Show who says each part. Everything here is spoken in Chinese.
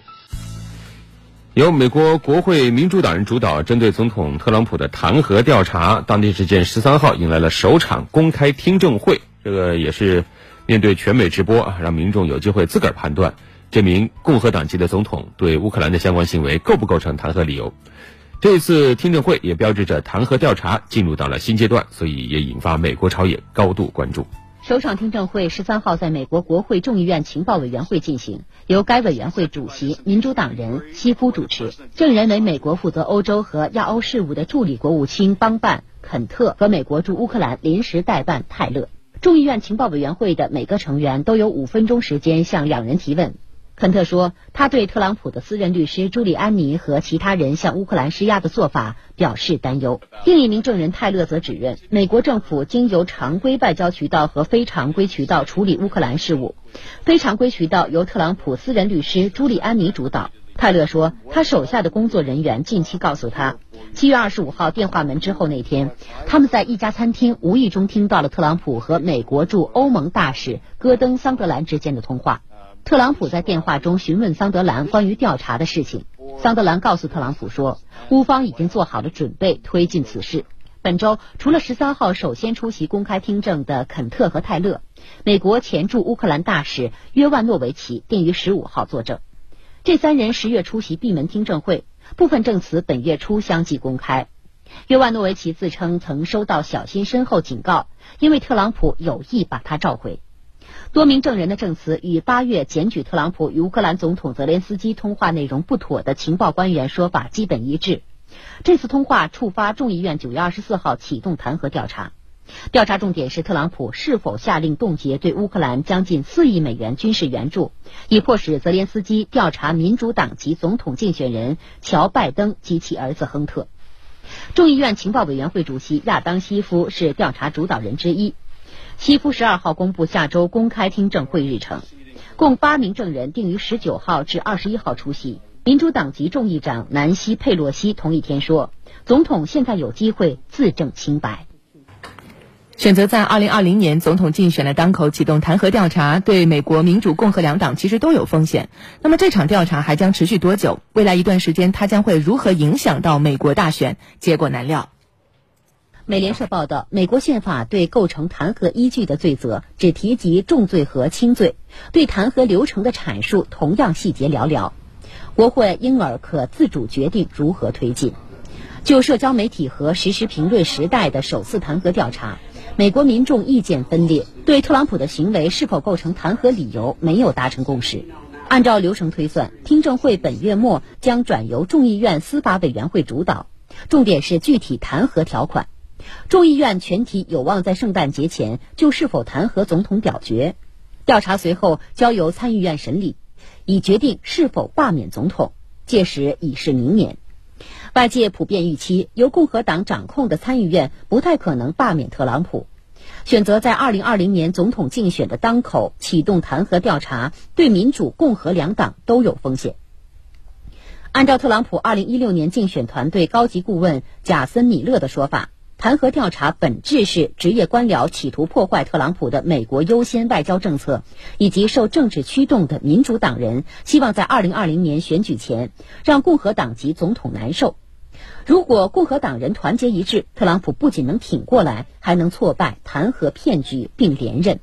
Speaker 1: 由美国国会民主党人主导，针对总统特朗普的弹劾调查，当地时间十三号迎来了首场公开听证会。这个也是面对全美直播啊，让民众有机会自个儿判断这名共和党籍的总统对乌克兰的相关行为构不构成弹劾理由。这次听证会也标志着弹劾调查进入到了新阶段，所以也引发美国朝野高度关注。
Speaker 2: 首场听证会十三号在美国国会众议院情报委员会进行，由该委员会主席民主党人希夫主持，证人为美国负责欧洲和亚欧事务的助理国务卿邦办肯特和美国驻乌克兰临时代办泰勒。众议院情报委员会的每个成员都有五分钟时间向两人提问。肯特说，他对特朗普的私人律师朱利安尼和其他人向乌克兰施压的做法表示担忧。另一名证人泰勒则指认，美国政府经由常规外交渠道和非常规渠道处理乌克兰事务，非常规渠道由特朗普私人律师朱利安尼主导。泰勒说，他手下的工作人员近期告诉他，七月二十五号电话门之后那天，他们在一家餐厅无意中听到了特朗普和美国驻欧盟大使戈登·桑德兰之间的通话。特朗普在电话中询问桑德兰关于调查的事情。桑德兰告诉特朗普说，乌方已经做好了准备推进此事。本周，除了十三号首先出席公开听证的肯特和泰勒，美国前驻乌克兰大使约万诺维奇定于十五号作证。这三人十月出席闭门听证会，部分证词本月初相继公开。约万诺维奇自称曾收到小心身后警告，因为特朗普有意把他召回。多名证人的证词与八月检举特朗普与乌克兰总统泽连斯基通话内容不妥的情报官员说法基本一致。这次通话触发众议院九月二十四号启动弹劾调查，调查重点是特朗普是否下令冻结对乌克兰将近四亿美元军事援助，以迫使泽连斯基调查民主党籍总统竞选人乔拜登及其儿子亨特。众议院情报委员会主席亚当西夫是调查主导人之一。西夫十二号公布下周公开听证会日程，共八名证人定于十九号至二十一号出席。民主党籍众议长南希·佩洛西同一天说：“总统现在有机会自证清白。”
Speaker 3: 选择在二零二零年总统竞选的当口启动弹劾调查，对美国民主、共和两党其实都有风险。那么这场调查还将持续多久？未来一段时间，它将会如何影响到美国大选？结果难料。
Speaker 2: 美联社报道，美国宪法对构成弹劾依据的罪责只提及重罪和轻罪，对弹劾流程的阐述同样细节寥寥。国会因而可自主决定如何推进。就社交媒体和实时评论时代的首次弹劾调查，美国民众意见分裂，对特朗普的行为是否构成弹劾理由没有达成共识。按照流程推算，听证会本月末将转由众议院司法委员会主导，重点是具体弹劾条款。众议院全体有望在圣诞节前就是否弹劾总统表决，调查随后交由参议院审理，以决定是否罢免总统。届时已是明年。外界普遍预期，由共和党掌控的参议院不太可能罢免特朗普。选择在二零二零年总统竞选的当口启动弹劾调查，对民主、共和两党都有风险。按照特朗普二零一六年竞选团队高级顾问贾森·米勒的说法。弹劾调查本质是职业官僚企图破坏特朗普的美国优先外交政策，以及受政治驱动的民主党人希望在二零二零年选举前让共和党及总统难受。如果共和党人团结一致，特朗普不仅能挺过来，还能挫败弹劾骗局并连任。